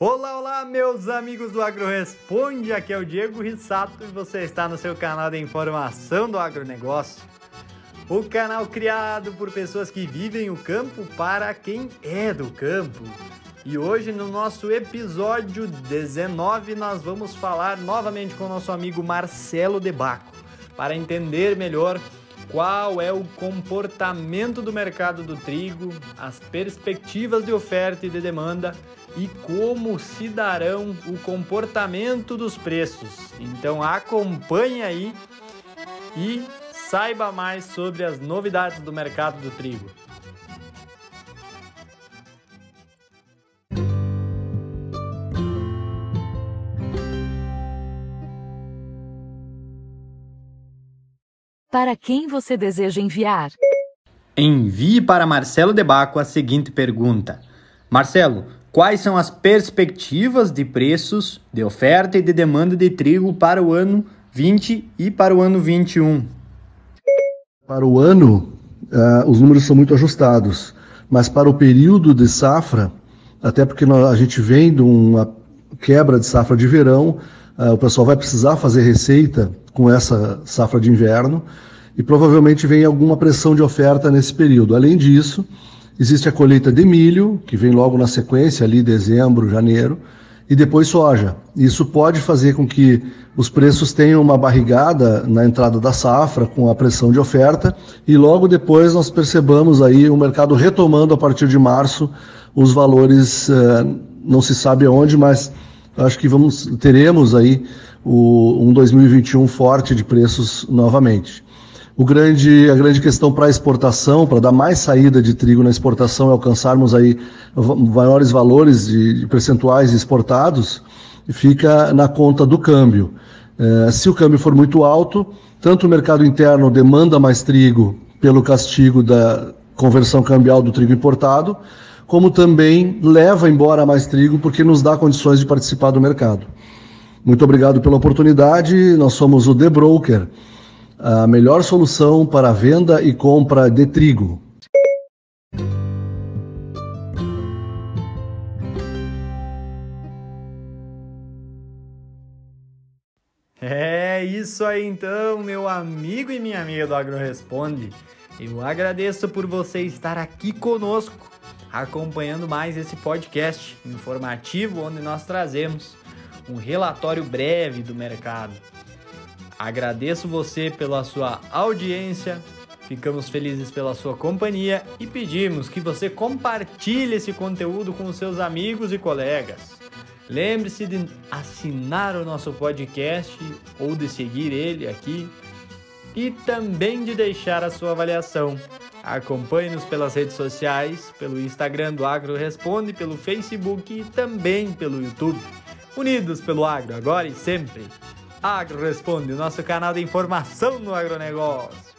Olá, olá, meus amigos do Agro Responde. Aqui é o Diego Rissato e você está no seu canal de informação do agronegócio. O canal criado por pessoas que vivem o campo para quem é do campo. E hoje, no nosso episódio 19, nós vamos falar novamente com o nosso amigo Marcelo Debaco para entender melhor qual é o comportamento do mercado do trigo, as perspectivas de oferta e de demanda e como se darão o comportamento dos preços. Então acompanhe aí e saiba mais sobre as novidades do mercado do trigo. Para quem você deseja enviar? Envie para Marcelo Debaco a seguinte pergunta: Marcelo, quais são as perspectivas de preços, de oferta e de demanda de trigo para o ano 20 e para o ano 21? Para o ano, uh, os números são muito ajustados, mas para o período de safra, até porque a gente vem de uma quebra de safra de verão, uh, o pessoal vai precisar fazer receita com essa safra de inverno e provavelmente vem alguma pressão de oferta nesse período. Além disso, existe a colheita de milho, que vem logo na sequência, ali dezembro, janeiro, e depois soja. Isso pode fazer com que os preços tenham uma barrigada na entrada da safra, com a pressão de oferta, e logo depois nós percebamos aí o mercado retomando a partir de março os valores, eh, não se sabe aonde, mas acho que vamos teremos aí o, um 2021 forte de preços novamente. O grande, a grande questão para a exportação, para dar mais saída de trigo na exportação, é alcançarmos aí maiores valores de, de percentuais exportados, fica na conta do câmbio. É, se o câmbio for muito alto, tanto o mercado interno demanda mais trigo pelo castigo da conversão cambial do trigo importado, como também leva embora mais trigo porque nos dá condições de participar do mercado. Muito obrigado pela oportunidade. Nós somos o The Broker, a melhor solução para venda e compra de trigo. É isso aí então, meu amigo e minha amiga do Agro Responde. Eu agradeço por você estar aqui conosco, acompanhando mais esse podcast informativo onde nós trazemos um relatório breve do mercado. Agradeço você pela sua audiência, ficamos felizes pela sua companhia e pedimos que você compartilhe esse conteúdo com seus amigos e colegas. Lembre-se de assinar o nosso podcast ou de seguir ele aqui e também de deixar a sua avaliação. Acompanhe-nos pelas redes sociais, pelo Instagram do Agro Responde, pelo Facebook e também pelo YouTube. Unidos pelo agro, agora e sempre. Agro Responde, o nosso canal de informação no agronegócio.